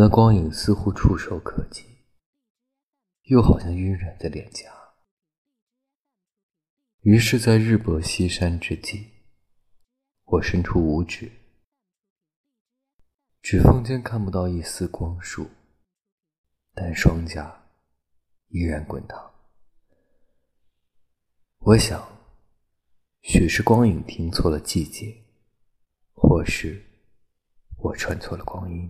那光影似乎触手可及，又好像晕染在脸颊。于是，在日薄西山之际，我伸出五指，指缝间看不到一丝光束，但双颊依然滚烫。我想，许是光影听错了季节，或是我穿错了光阴。